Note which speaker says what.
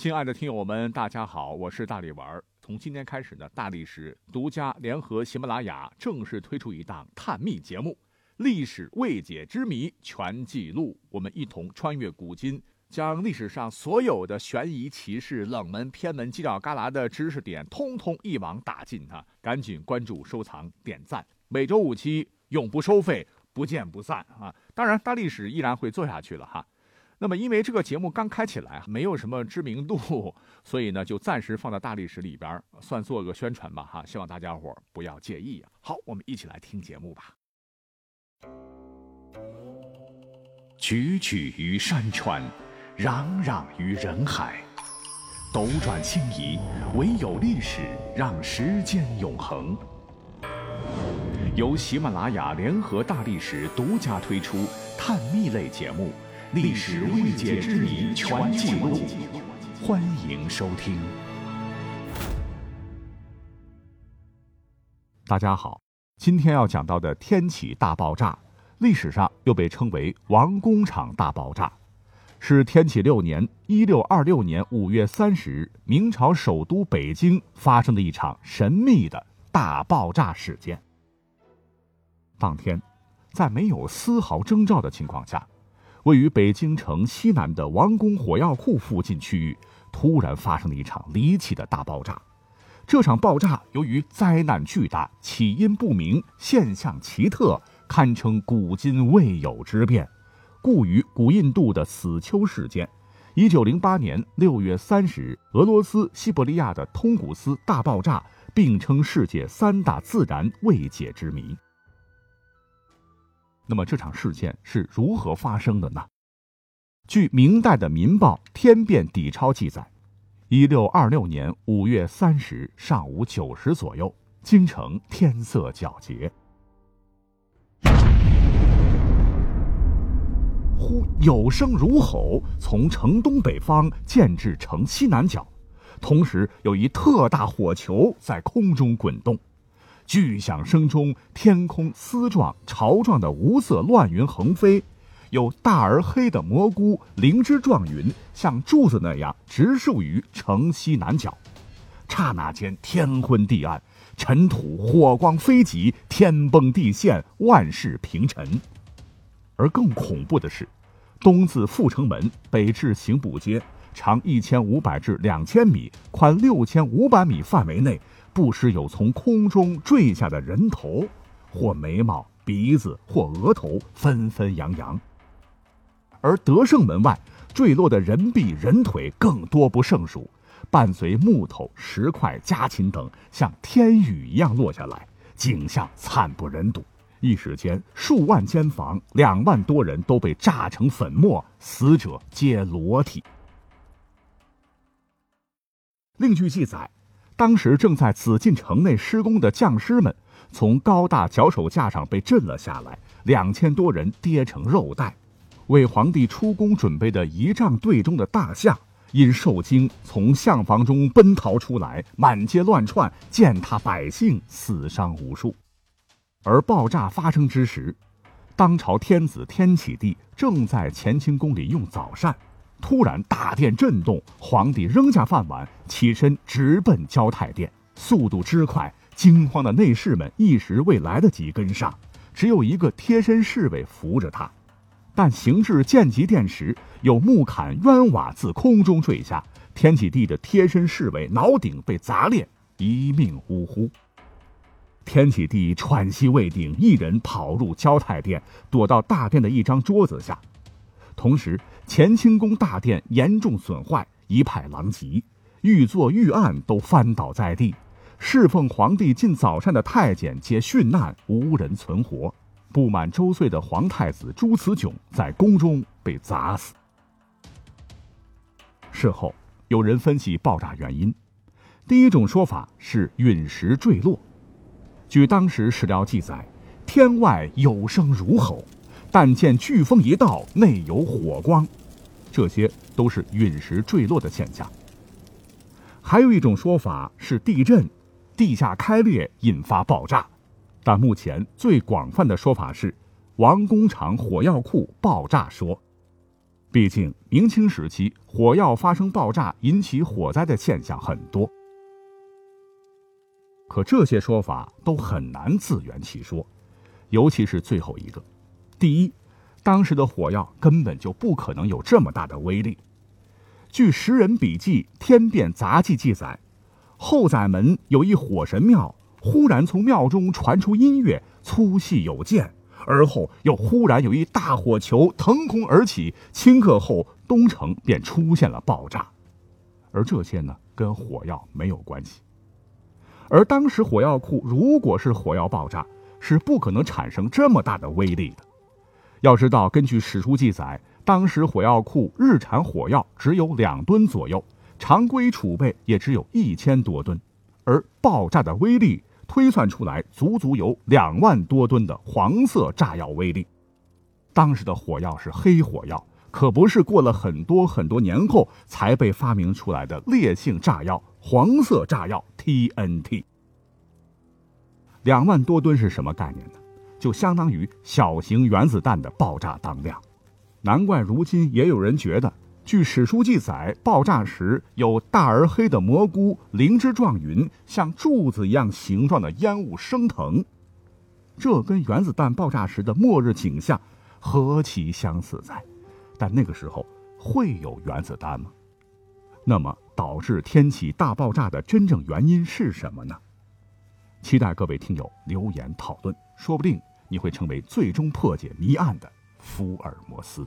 Speaker 1: 亲爱的听友们，大家好，我是大力丸。从今天开始呢，大历史独家联合喜马拉雅正式推出一档探秘节目《历史未解之谜全记录》，我们一同穿越古今，将历史上所有的悬疑奇事、冷门偏门、犄角旮旯的知识点，通通一网打尽啊！赶紧关注、收藏、点赞，每周五期，永不收费，不见不散啊！当然，大历史依然会做下去了哈。那么，因为这个节目刚开起来，没有什么知名度，所以呢，就暂时放在大历史里边，算做个宣传吧，哈，希望大家伙不要介意啊。好，我们一起来听节目吧。踽踽于山川，攘攘于人海，斗转星移，唯有历史让时间永恒。由喜马拉雅联合大历史独家推出探秘类节目。历史未解之谜全记录，欢迎收听。大家好，今天要讲到的天启大爆炸，历史上又被称为王工厂大爆炸，是天启六年（一六二六年）五月三十日，明朝首都北京发生的一场神秘的大爆炸事件。当天，在没有丝毫征兆的情况下。位于北京城西南的王宫火药库附近区域，突然发生了一场离奇的大爆炸。这场爆炸由于灾难巨大、起因不明、现象奇特，堪称古今未有之变，故与古印度的死丘事件、一九零八年六月三十日俄罗斯西伯利亚的通古斯大爆炸并称世界三大自然未解之谜。那么这场事件是如何发生的呢？据明代的《民报·天变底钞》记载，一六二六年五月三十上午九时左右，京城天色皎洁，忽有声如吼从城东北方渐至城西南角，同时有一特大火球在空中滚动。巨响声中，天空丝状、潮状的无色乱云横飞，有大而黑的蘑菇灵芝状云，像柱子那样直竖于城西南角。刹那间，天昏地暗，尘土火光飞急，天崩地陷，万事平沉。而更恐怖的是，东自阜成门，北至刑部街，长一千五百至两千米，宽六千五百米范围内。不时有从空中坠下的人头，或眉毛、鼻子，或额头，纷纷扬扬。而德胜门外坠落的人臂、人腿更多不胜数，伴随木头、石块、家禽等，像天雨一样落下来，景象惨不忍睹。一时间，数万间房、两万多人都被炸成粉末，死者皆裸体。另据记载。当时正在紫禁城内施工的匠师们，从高大脚手架上被震了下来，两千多人跌成肉袋。为皇帝出宫准备的仪仗队中的大象，因受惊从象房中奔逃出来，满街乱窜，践踏百姓，死伤无数。而爆炸发生之时，当朝天子天启帝正在乾清宫里用早膳。突然，大殿震动，皇帝扔下饭碗，起身直奔交泰殿，速度之快，惊慌的内侍们一时未来得及跟上，只有一个贴身侍卫扶着他。但行至建极殿时，有木坎冤瓦自空中坠下，天启帝的贴身侍卫脑顶被砸裂，一命呜呼。天启帝喘息未定，一人跑入交泰殿，躲到大殿的一张桌子下。同时，乾清宫大殿严重损坏，一派狼藉，御座御案都翻倒在地。侍奉皇帝进早膳的太监皆殉难，无人存活。不满周岁的皇太子朱慈炯在宫中被砸死。事后有人分析爆炸原因，第一种说法是陨石坠落。据当时史料记载，天外有声如吼。但见飓风一到，内有火光，这些都是陨石坠落的现象。还有一种说法是地震，地下开裂引发爆炸，但目前最广泛的说法是王工厂火药库爆炸说。毕竟明清时期火药发生爆炸引起火灾的现象很多。可这些说法都很难自圆其说，尤其是最后一个。第一，当时的火药根本就不可能有这么大的威力。据《时人笔记·天变杂记》记载，后宰门有一火神庙，忽然从庙中传出音乐，粗细有见。而后又忽然有一大火球腾空而起，顷刻后东城便出现了爆炸，而这些呢跟火药没有关系。而当时火药库如果是火药爆炸，是不可能产生这么大的威力的。要知道，根据史书记载，当时火药库日产火药只有两吨左右，常规储备也只有一千多吨，而爆炸的威力。推算出来，足足有两万多吨的黄色炸药威力。当时的火药是黑火药，可不是过了很多很多年后才被发明出来的烈性炸药——黄色炸药 TNT。两万多吨是什么概念呢？就相当于小型原子弹的爆炸当量。难怪如今也有人觉得。据史书记载，爆炸时有大而黑的蘑菇，灵芝状云，像柱子一样形状的烟雾升腾，这跟原子弹爆炸时的末日景象何其相似哉！但那个时候会有原子弹吗？那么导致天启大爆炸的真正原因是什么呢？期待各位听友留言讨论，说不定你会成为最终破解谜案的福尔摩斯。